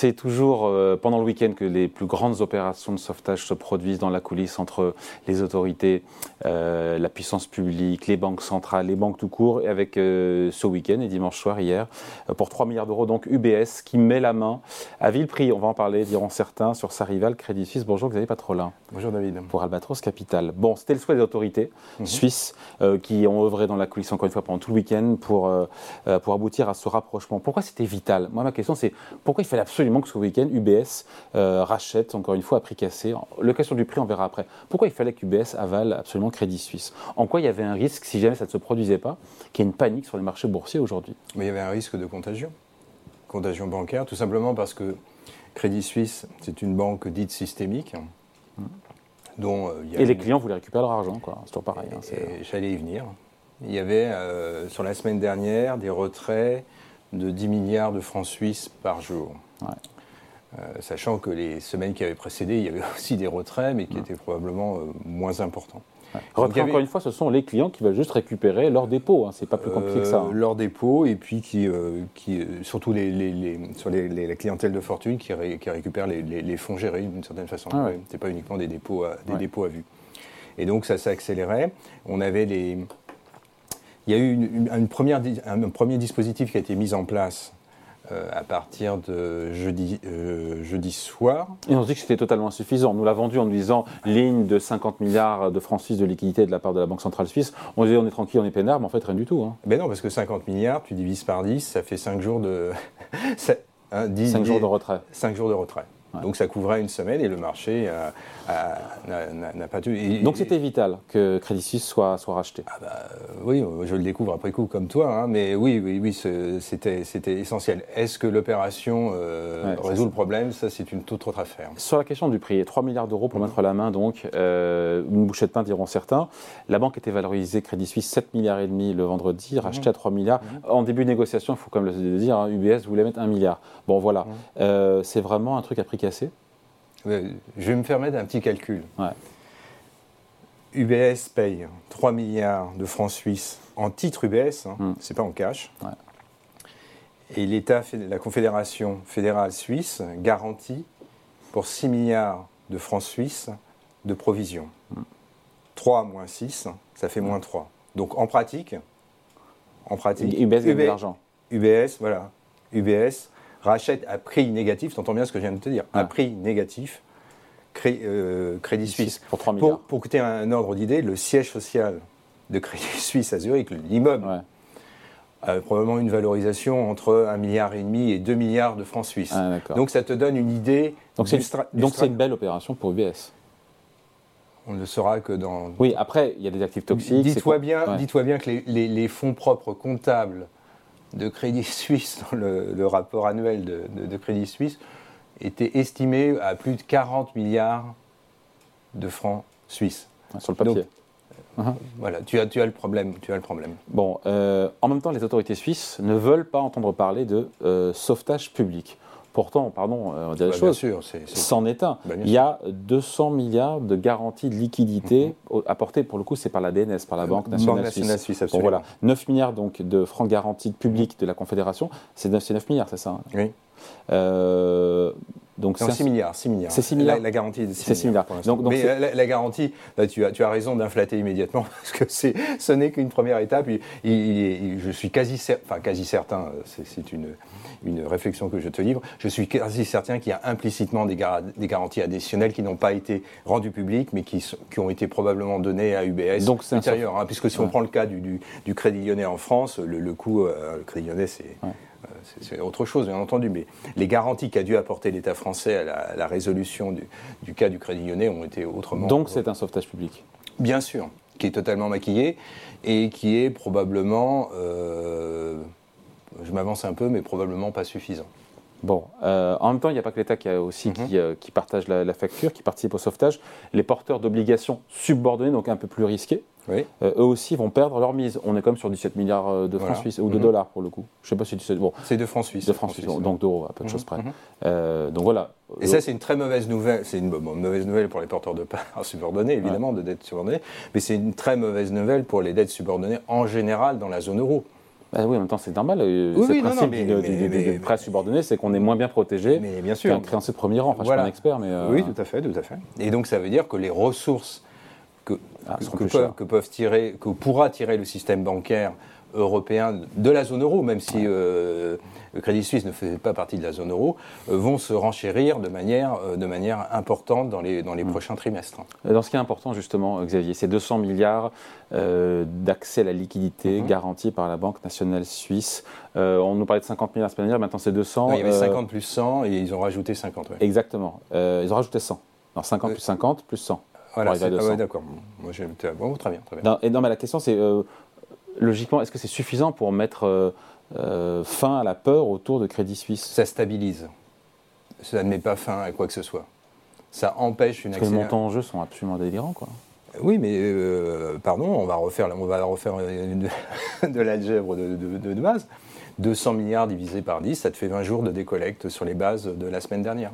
C'est toujours euh, pendant le week-end que les plus grandes opérations de sauvetage se produisent dans la coulisse entre les autorités, euh, la puissance publique, les banques centrales, les banques tout court, et avec euh, ce week-end et dimanche soir hier, pour 3 milliards d'euros, donc UBS qui met la main à vil prix. On va en parler, diront certains, sur sa rivale Crédit Suisse. Bonjour Xavier Patrolin. Bonjour David. Pour Albatros Capital. Bon, c'était le souhait des autorités mhm. suisses qui ont œuvré dans la coulisse encore une fois pendant tout le week-end pour, pour aboutir à ce rapprochement. Pourquoi c'était vital? Moi, ma question, c'est pourquoi il fallait absolument que ce week-end, UBS euh, rachète, encore une fois, à prix cassé Le question du prix, on verra après. Pourquoi il fallait que UBS avale absolument Crédit Suisse? En quoi il y avait un risque, si jamais ça ne se produisait pas, qu'il y ait une panique sur les marchés boursiers aujourd'hui? Mais il y avait un risque de contagion. Contagion bancaire, tout simplement parce que Crédit Suisse, c'est une banque dite systémique. Mmh. Dont, euh, et les clients voulaient récupérer leur argent, quoi. C'est toujours pareil. Hein, j'allais y venir. Il y avait, euh, sur la semaine dernière, des retraits de 10 milliards de francs suisses par jour. Euh, sachant que les semaines qui avaient précédé, il y avait aussi des retraits, mais qui étaient probablement euh, moins importants. Retrait, encore une fois, ce sont les clients qui veulent juste récupérer leur dépôt. Hein. C'est pas plus compliqué que ça. Hein. Leur dépôt, et puis qui, qui surtout les, sur la clientèle de fortune qui, qui récupère les, fonds gérés d'une certaine façon. Ah Ce n'est pas uniquement des dépôts, à, des dépôts à vue. Et donc ça s'accélérait. On avait les, il y a eu une, première, un premier dispositif qui a été mis en place euh, à partir de jeudi, euh, jeudi soir. Et on se dit que c'était totalement insuffisant. Nous l'a vendu en nous disant ligne de 50 milliards de francs suisses de liquidité de la part de la Banque centrale suisse. On disait on est tranquille, on est peinard, mais en fait rien du tout. Hein. Ben non, parce que 50 milliards, tu divises par 10, ça fait 5 jours de... 5 hein, jours de retrait. 5 jours de retrait. Donc ça couvrait une semaine et le marché n'a pas dû. Donc c'était vital que Crédit Suisse soit, soit racheté. Ah bah, oui, je le découvre après coup comme toi, hein, mais oui, oui, oui, c'était essentiel. Est-ce que l'opération euh, résout le problème? Ça, c'est une toute autre affaire. Sur la question du prix, 3 milliards d'euros pour mettre la main, donc euh, une bouchée de pain diront certains. La banque était valorisée Crédit Suisse 7 milliards et demi le vendredi, mmh. racheté à 3 milliards. Mmh. En début de négociation, il faut quand même le dire, UBS hein, voulait mettre 1 milliard. Bon voilà, euh, c'est vraiment un truc à prix cassé Je vais me permettre un petit calcul. UBS paye 3 milliards de francs suisses en titre UBS, hein, hmm. c'est pas en cash. Et l'État, la Confédération fédérale suisse, garantit pour 6 milliards de francs suisses de provisions. 3 hmm. moins 6, ça fait moins 3. Donc en pratique, en pratique, UBS gagne de l'argent. UBS, voilà, UBS rachète à prix négatif, tu entends bien ce que je viens de te dire, à prix négatif, euh, Crédit Suisse. Pour 3 milliards. Pour, coûter un ordre d'idée, le siège social de Crédit Suisse à Zurich, l'immeuble, a probablement une valorisation entre 1,5 milliard et demi et 2 milliards de francs suisses. Ah, Donc ça te donne une idée. Donc c'est une, belle opération pour UBS. On ne saura que dans. Oui, après, il y a des actifs toxiques. Dis-toi bien, dis bien que les, fonds propres comptables de Crédit Suisse dans le, rapport annuel de, Crédit Suisse était estimé à plus de 40 milliards de francs suisses. Sur le papier. Uh-huh. Voilà, tu as, tu as le problème. Tu as le problème. Bon, euh, en même temps, les autorités suisses ne veulent pas entendre parler de euh, sauvetage public. Pourtant, pardon, euh, on la bah, c'en est un. Bah, Il y a 200 milliards de garanties de liquidité mm-hmm. apportées, pour le coup, c'est par la DNS, par la Banque nationale, suisse. bon, voilà. 9 milliards donc, de francs garantis publics de la Confédération, c'est 9, 9 milliards, c'est ça hein? Oui. Euh, donc c'est 6 milliards, 6 milliards. C'est 6 milliards. La, garantie de 6, milliards. Donc, donc Mais la, garantie, tu, as, tu as raison d'inflater immédiatement parce que ce n'est qu'une première étape. je suis quasi, enfin, quasi certain, c'est une, une réflexion que je te livre, je suis quasi certain qu'il y a implicitement des, des garanties additionnelles qui n'ont pas été rendues publiques mais qui, qui, ont été probablement données à UBS donc intérieur. Hein, puisque si on prend le cas du, du, Crédit Lyonnais en France, le, le coût, euh, le Crédit Lyonnais, c'est c'est autre chose, bien entendu, mais les garanties qu'a dû apporter l'État français à la, résolution du, cas du Crédit Lyonnais ont été autrement. Donc c'est un sauvetage public Bien sûr, qui est totalement maquillé et qui est probablement, euh, je m'avance un peu, mais probablement pas suffisant. Bon, euh, en même temps, il n'y a pas que l'État qui, aussi mhm. euh, qui, partage la, facture, qui participe au sauvetage. Les porteurs d'obligations subordonnées, donc un peu plus euh, eux aussi vont perdre leur mise. On est comme sur 17 milliards de francs suisses, ou de mhm. dollars pour le coup. Je sais pas si c'est bon. C'est de francs suisses. De francs suisses, donc d'euros, à peu de mhm. choses près. donc voilà. Et ça, c'est une très mauvaise nouvelle. C'est une mauvaise nouvelle pour les porteurs de parts subordonnées, évidemment, de dettes subordonnées, mais c'est une très mauvaise nouvelle pour les dettes subordonnées en général dans la zone euro. Bah oui, en même temps, c'est normal. Euh, oui, le principe du, prêt subordonné, c'est qu'on est moins bien protégé qu'un créancier de premier rang. Enfin, je suis pas un expert, mais. Euh, oui, tout à fait, tout à fait. Et donc, ça veut dire que les ressources que, ah, que, peuvent, tirer, que pourra tirer le système bancaire européens de la zone euro, même si euh, le Crédit Suisse ne faisait pas partie de la zone euro, euh, vont se renchérir de manière, euh, de manière importante dans les, dans les mm. prochains trimestres. Dans ce qui est important, justement, Xavier, c'est 200 milliards d'accès à la liquidité mm-hmm. garantis par la Banque nationale suisse. on nous parlait de 50 milliards la semaine dernière, maintenant c'est 200. il y avait 50 plus 100 et ils ont rajouté 50. Exactement. ils ont rajouté 100. Alors 50 plus 50 plus 100. Voilà, ah ouais, d'accord. Moi, bon, très bien. Très bien. Non, et non, mais la question, c'est logiquement, est-ce que c'est suffisant pour mettre euh, euh, fin à la peur autour de Crédit Suisse? Ça stabilise. Ça ne met pas fin à quoi que ce soit. Ça empêche une accélération. Les montants en jeu sont absolument délirants, quoi. Oui, mais euh, pardon, on va refaire, on va refaire de l'algèbre de, de, de, base. 200 milliards divisé par 10, ça te fait 20 jours de décollecte sur les bases de la semaine dernière.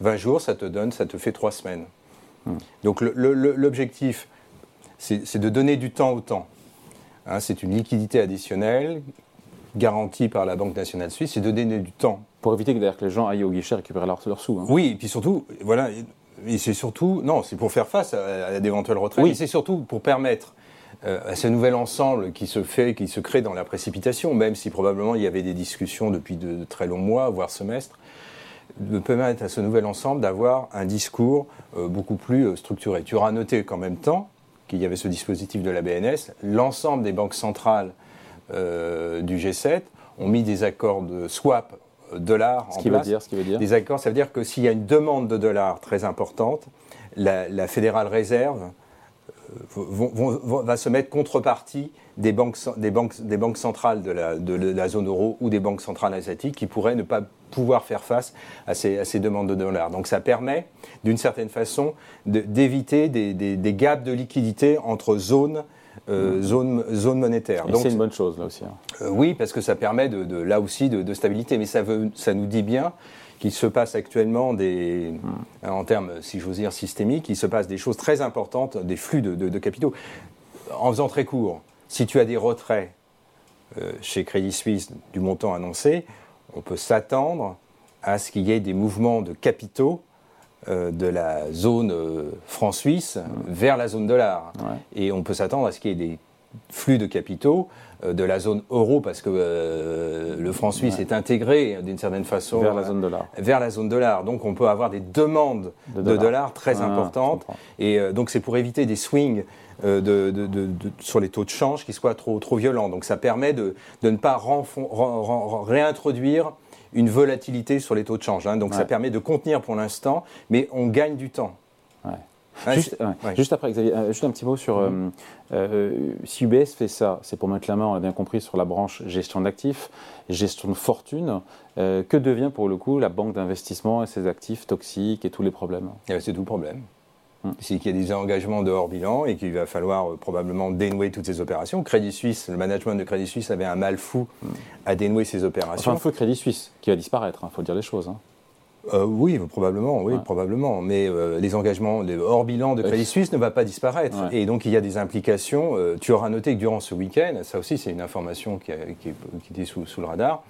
20 jours, ça te donne, ça te fait 3 semaines. Hmm. Donc l'objectif, c'est de donner du temps au temps. Hein, c'est une liquidité additionnelle garantie par la Banque nationale suisse et de donner du temps. Pour éviter que, que les gens aillent au guichet récupérer leurs leur sous. Hein. Oui, et puis surtout, voilà, et c'est surtout, non, c'est pour faire face à, d'éventuels retraits, oui. c'est surtout pour permettre euh, à ce nouvel ensemble qui se fait, qui se crée dans la précipitation, même si probablement il y avait des discussions depuis de, très longs mois, voire semestres, de permettre à ce nouvel ensemble d'avoir un discours euh, beaucoup plus euh, structuré. Tu auras noté qu'en même temps, qu'il y avait ce dispositif de la BNS, l'ensemble des banques centrales euh, du G7 ont mis des accords de swap dollars en place. Veut dire, ce qui veut dire Des accords, ça veut dire que s'il y a une demande de dollars très importante, la, la Fédérale Réserve va se mettre contrepartie des banques, des banques, des banques centrales de la, de la, zone euro ou des banques centrales asiatiques qui pourraient ne pas pouvoir faire face à ces, à ces demandes de dollars. Donc ça permet, d'une certaine façon, d'éviter des, des, des, gaps de liquidité entre zones euh, zone, zone monétaire. C'est une bonne chose là aussi. Hein. Euh, oui, parce que ça permet de, de là aussi de, de, stabilité, mais ça, veut, ça nous dit bien qu'il se passe actuellement des, hmm. en termes, si j'ose dire, systémiques, il se passe des choses très importantes, des flux de, de capitaux. En faisant très court, si tu as des retraits euh, chez Crédit Suisse du montant annoncé, on peut s'attendre à ce qu'il y ait des mouvements de capitaux euh, de la zone euh, franc-suisse vers la zone dollar. Et on peut s'attendre à ce qu'il y ait des flux de capitaux de la zone euro parce que le franc suisse est intégré d'une certaine façon vers la zone dollar. Vers la zone dollar. Donc on peut avoir des demandes de, dollars. très ah, importantes. Et donc c'est pour éviter des swings euh, de, sur les taux de change qui soient trop, trop violents. Donc ça permet de, ne pas réintroduire une volatilité sur les taux de change. Hein. Donc ça permet de contenir pour l'instant, mais on gagne du temps. Juste, après, Xavier, euh, juste un petit mot sur mm-hmm. euh, si UBS fait ça, c'est pour mettre la main, on l'a bien compris, sur la branche gestion d'actifs, gestion de fortune. que devient pour le coup la banque d'investissement et ses actifs toxiques et tous les problèmes? Eh ben, C'est tout le problème. C'est qu'il y a des engagements de hors bilan et qu'il va falloir euh, probablement dénouer toutes ces opérations. Crédit Suisse, le management de Crédit Suisse avait un mal fou à dénouer ces opérations. Enfin, un feu Crédit Suisse qui va disparaître, il hein, faut dire les choses. Hein. Euh, oui, probablement, oui, probablement. Mais euh, les engagements, les hors bilan de Crédit Suisse ne va pas disparaître. Et donc il y a des implications. tu auras noté que durant ce week-end, ça aussi c'est une information qui, qui, était sous, sous, le radar,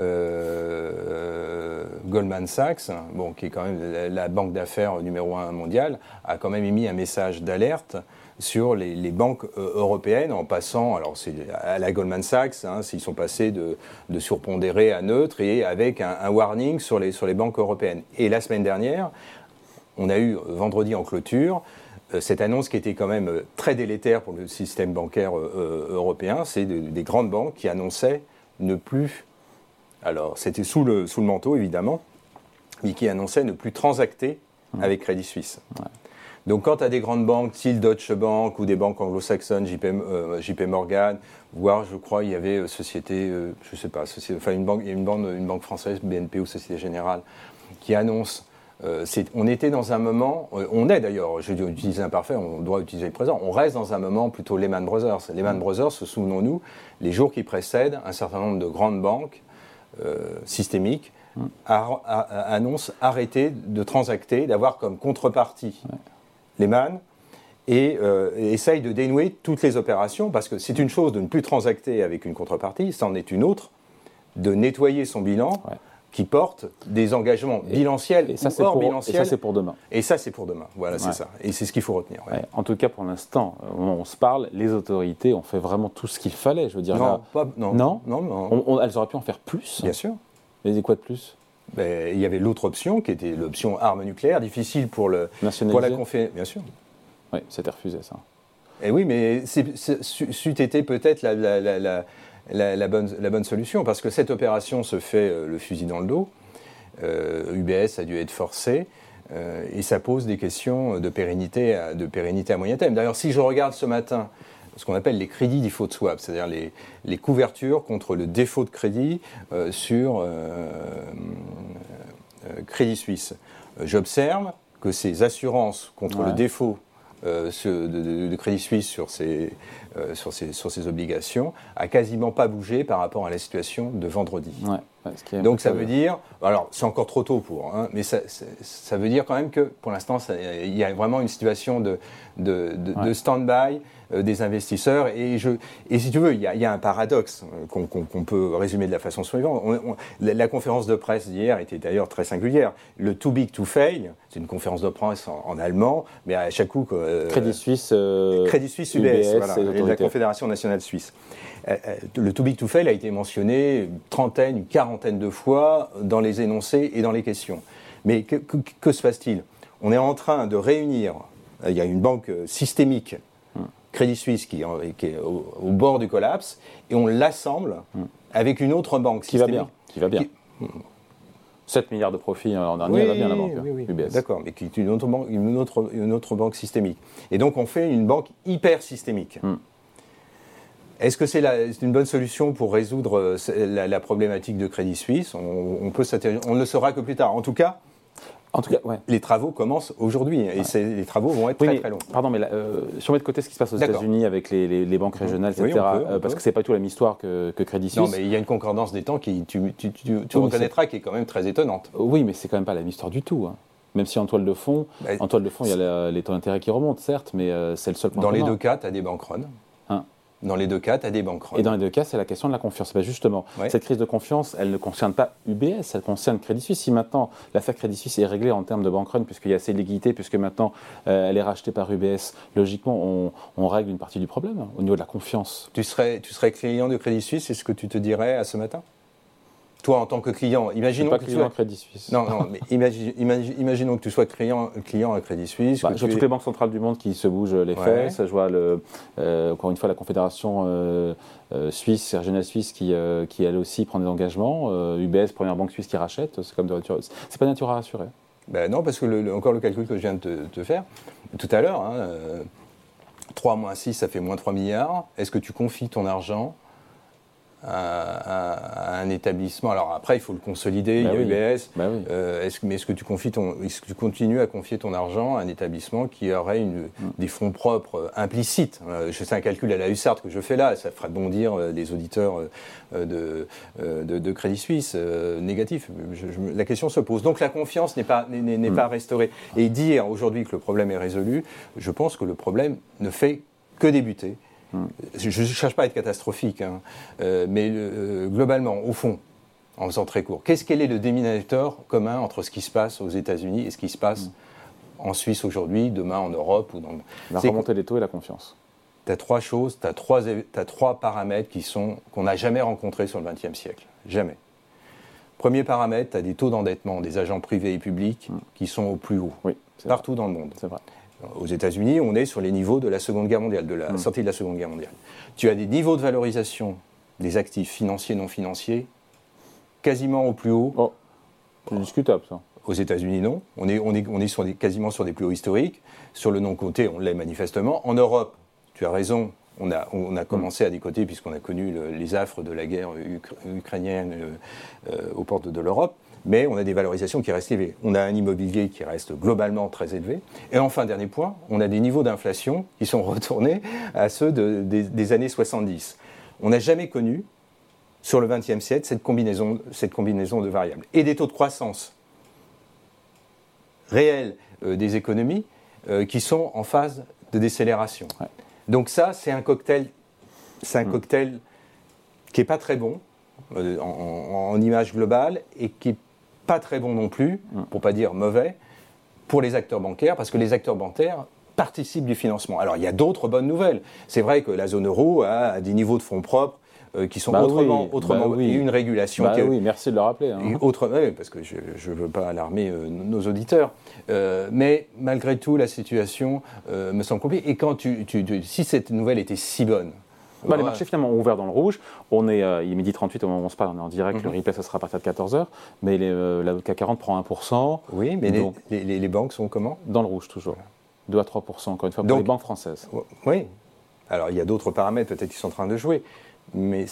euh, Goldman Sachs, bon, qui est quand même la banque d'affaires numéro un mondiale, a quand même émis un message d'alerte sur les, banques euh, européennes en passant, alors c'est à la Goldman Sachs, hein, s'ils sont passés de, de, surpondéré à neutre et avec un, warning sur les, sur les banques européennes. Et la semaine dernière, on a eu vendredi en clôture euh, cette annonce qui était quand même très délétère pour le système bancaire européen, c'est des grandes banques qui annonçaient ne plus alors, c'était sous le, sous le manteau, évidemment, mais qui annonçait ne plus transacter mmh. avec Crédit Suisse. Donc, quand tu as des grandes banques, style Deutsche Bank ou des banques anglo-saxonnes, JP, euh, Morgan, voire, je crois, il y avait euh, Société, euh, je sais pas, enfin, une banque, une banque, une banque française, BNP ou Société Générale, qui annonce on était dans un moment, on est d'ailleurs, je dis utiliser imparfait, on doit utiliser le présent, on reste dans un moment plutôt Lehman Brothers. Lehman. Brothers, souvenons-nous, les jours qui précèdent, un certain nombre de grandes banques euh, systémique annonce arrêter de transacter, d'avoir comme contrepartie les et euh, essaye de dénouer toutes les opérations, parce que c'est une chose de ne plus transacter avec une contrepartie, c'en est une autre de nettoyer son bilan qui porte des engagements bilanciels et ça, pour, bilanciels. Et ça, c'est pour demain. Et ça, c'est pour demain. Voilà, c'est ça. Et c'est ce qu'il faut retenir. En tout cas, pour l'instant, au moment où on se parle, les autorités ont fait vraiment tout ce qu'il fallait. Je veux dire, non, pas, non. non, non, elles auraient pu en faire plus? Bien sûr. Mais quoi de plus? Ben, il y avait l'autre option qui était l'option arme nucléaire, difficile pour, le, pour la confédération. Bien sûr. Oui, c'était refusé ça. Et oui, mais c'eût été peut-être la, la, la, bonne, la bonne solution, parce que cette opération se fait euh, le fusil dans le dos. UBS euh, a dû être forcé. Euh, et ça pose des questions de pérennité, à, de pérennité à moyen terme. D'ailleurs, si je regarde ce matin ce qu'on appelle les crédits default swap, c'est-à-dire les, les, couvertures contre le défaut de crédit sur Crédit Suisse, j'observe que ces assurances contre le défaut de, de, Crédit Suisse sur ces, euh, sur, ses, sur ses obligations, a quasiment pas bougé par rapport à la situation de vendredi. Donc ça veut dire, alors c'est encore trop tôt pour, hein, mais ça, ça, veut dire quand même que pour l'instant, il y a vraiment une situation de, de, de stand-by euh, des investisseurs. Et, je, et si tu veux, il y a, un paradoxe euh, qu'on peut résumer de la façon suivante. la, conférence de presse d'hier était d'ailleurs très singulière. Le too big to fail, c'est une conférence de presse en, allemand, mais à chaque coup... Euh, Crédit Suisse, Crédit Suisse UBS, voilà, et la Confédération nationale suisse. le too big to fail a été mentionné une trentaine, une quarantaine de fois dans les énoncés et dans les questions. Mais que, que se passe-t-il? On est en train de réunir, il y a une banque systémique Crédit Suisse qui, est au, bord du collapse, et on l'assemble hmm. avec une autre banque qui va bien. Qui va bien. 7 milliards de profits l'an dernier, va bien la banque oui, UBS. D'accord, mais qui est une autre, banque, une, autre, une autre banque systémique. Et donc on fait une banque hyper systémique. Hmm. Est-ce que c'est une bonne solution pour résoudre euh, la, problématique de Crédit Suisse? On, on, peut on ne le saura que plus tard. En tout cas, en tout cas, les travaux commencent aujourd'hui et les travaux vont être très très longs. Pardon, mais euh, si on met de côté ce qui se passe aux États-unis avec les, banques régionales, etc., euh, parce que c'est pas tout la même histoire que, Crédit Suisse. Non, mais il y a une concordance des temps qui, tu, tu, tu, reconnaîtras, qui est quand même très étonnante. Oui, mais c'est quand même pas la même histoire du tout. Hein. Même si en toile de fond, bah, en toile de fond, il y a les taux d'intérêt qui remontent, certes, mais euh, c'est le seul point. Dans les deux cas, tu as des banques dans les deux cas, tu as des banques. Et dans les deux cas, c'est la question de la confiance. Ben justement, cette crise de confiance, elle ne concerne pas UBS, elle concerne Crédit Suisse. Si maintenant l'affaire Crédit Suisse est réglée en termes de run, puisqu'il y a assez de liquidités, puisque maintenant euh, elle est rachetée par UBS, logiquement, on, règle une partie du problème hein, au niveau de la confiance. Tu serais, tu serais client de Crédit Suisse, c'est ce que tu te dirais à ce matin? Toi, en tant que client, imaginons pas que client tu sois... Crédit Suisse. Non, non, mais imaginons que tu sois client, client à Crédit Suisse. Bah, je vois toutes les banques centrales du monde qui se bougent les fesses. Je vois, le, euh, encore une fois, la Confédération euh, euh, suisse, régionale suisse, qui, qui elle aussi prend des engagements. UBS, première banque suisse qui rachète. C'est comme de C'est pas nature à rassurer. Ben non, parce que le, encore le calcul que je viens de te, faire tout à l'heure, hein, 3 moins 6, ça fait moins 3 milliards. Est-ce que tu confies ton argent à, un établissement. Alors après, il faut le consolider, bah il y a UBS. Bah euh, est-ce, mais est-ce que, tu confies ton, est-ce que tu continues à confier ton argent à un établissement qui aurait une, mm. des fonds propres implicites? Euh, sais un calcul à la USART que je fais là, ça ferait bondir euh, les auditeurs de, de, Crédit Suisse négatif. la question se pose. Donc la confiance n'est pas, n'est, n'est mm. pas restaurée. Et dire aujourd'hui que le problème est résolu, je pense que le problème ne fait que débuter. Je ne cherche pas à être catastrophique, hein. euh, mais euh, globalement, au fond, en faisant très court, qu'est-ce qu'elle est le déminateur commun entre ce qui se passe aux États-Unis et ce qui se passe mm. en Suisse aujourd'hui, demain en Europe ou dans La remontée des taux et la confiance. Tu as trois choses, tu as trois, as trois paramètres qui sont qu'on n'a jamais rencontrés sur le XXe siècle. Jamais. Premier paramètre, tu as des taux d'endettement des agents privés et publics mm. qui sont au plus haut, oui, partout dans le monde. C'est vrai. Aux États-Unis, on est sur les niveaux de la Seconde Guerre mondiale, de la hmm. sortie de la Seconde Guerre mondiale. Tu as des niveaux de valorisation des actifs financiers non financiers quasiment au plus haut. Oh, c'est discutable ça. Aux États-Unis, non. On est, on est, on est sur quasiment sur des plus hauts historiques. Sur le non-côté, on l'est manifestement. En Europe, tu as raison, on a, on a commencé à décoter puisqu'on a connu les affres de la guerre ukrainienne euh, euh, aux portes de l'Europe mais on a des valorisations qui restent élevées. On a un immobilier qui reste globalement très élevé. Et enfin, dernier point, on a des niveaux d'inflation qui sont retournés à ceux des, années 70. On n'a jamais connu, sur le XXe siècle, cette combinaison, cette combinaison de variables. Et des taux de croissance réels euh, des économies euh, qui sont en phase de décélération. Donc ça, c'est un cocktail, c'est un mm. cocktail qui est pas très bon euh, en, image globale et qui est pas très bon non plus, mm. pour pas dire mauvais, pour les acteurs bancaires, parce que les acteurs bancaires participent du financement. Alors il y a d'autres bonnes nouvelles. C'est vrai que la zone euro a des niveaux de fonds propres euh, qui sont bah autrement, autrement bah une régulation. Bah oui, merci de le rappeler. Hein. parce que je ne veux pas alarmer euh, nos auditeurs. Euh, mais malgré tout, la situation me semble compliquée. Et quand tu, si cette nouvelle était si bonne, bah, Les marchés finalement ont ouvert dans le rouge. On est, il est midi 38 au moment où on se parle, on est en direct. Le mhm. replay, ça sera à partir de 14h. Mais les, la CAC 40 prend 1%. Oui, mais les, les, banques sont comment? Dans le rouge toujours. 2 à 3%, encore une fois, pour les banques françaises. Oui. Alors, il y a d'autres paramètres peut-être qui sont en train de jouer mais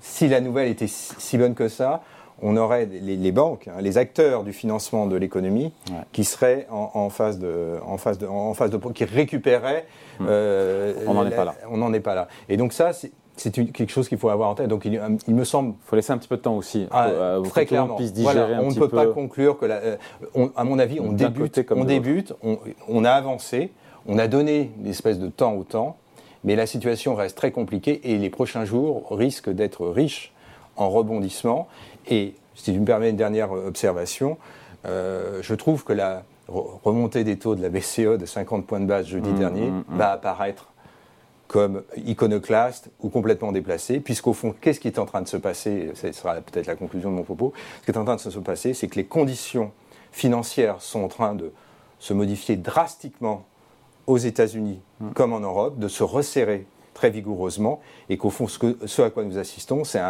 si la nouvelle était si bonne que ça, on aurait les, banques, hein, les acteurs du financement de l'économie, qui seraient en, phase de, en phase de, en phase de, qui récupéraient. Hmm. Euh, on n'en est pas là. On n'en est pas là. Et donc ça, c'est quelque chose qu'il faut avoir en tête. Donc il, me semble. Il faut laisser un petit peu de temps aussi. Ah, euh, très clairement. on ne peut pas conclure que, la, euh, à mon avis, on débute, on débute, on, on, a avancé, on a donné une espèce de temps au temps. Mais la situation reste très compliquée et les prochains jours risquent d'être riches en rebondissements. Et si tu me permets une dernière observation, euh, je trouve que la remontée des taux de la BCE de 50 points de base jeudi mmh, dernier mmh, mmh. va apparaître comme iconoclaste ou complètement déplacé, puisqu'au fond, qu'est-ce qui est en train de se passer Ce sera peut-être la conclusion de mon propos. Ce qui est en train de se passer, c'est que les conditions financières sont en train de se modifier drastiquement aux États-Unis mm. comme en Europe, de se resserrer très vigoureusement et qu'au fond, ce, à quoi nous assistons, c'est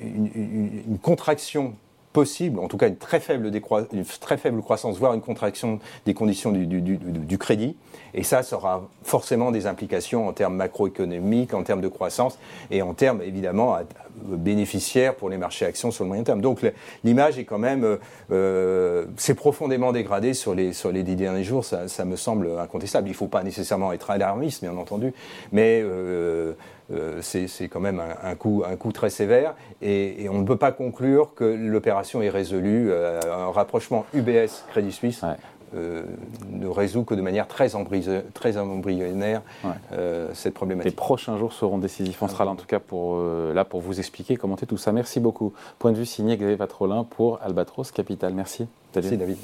une, contraction possible, en tout cas une très faible, une très faible croissance, voire une contraction des conditions du, crédit. Et ça, ça aura forcément des implications en termes macroéconomiques, en termes de croissance et en termes évidemment bénéficiaires pour les marchés actions sur le moyen terme. Donc l'image est quand même, euh, c'est profondément dégradé sur les, sur les dix derniers jours, ça, me semble incontestable. Il ne faut pas nécessairement être alarmiste, bien entendu, mais euh, euh, c'est quand même un, coup, un coup très sévère et, on ne peut pas conclure que l'opération est résolue. Euh, un rapprochement UBS-Crédit Suisse euh, ne résout que de manière très, embryonnaire cette problématique. Les prochains jours seront décisifs. On sera là en tout cas pour, là pour vous expliquer, commenter tout ça. Merci beaucoup. Point de vue signé Xavier Patrolin pour Albatros Capital. Merci. Merci David.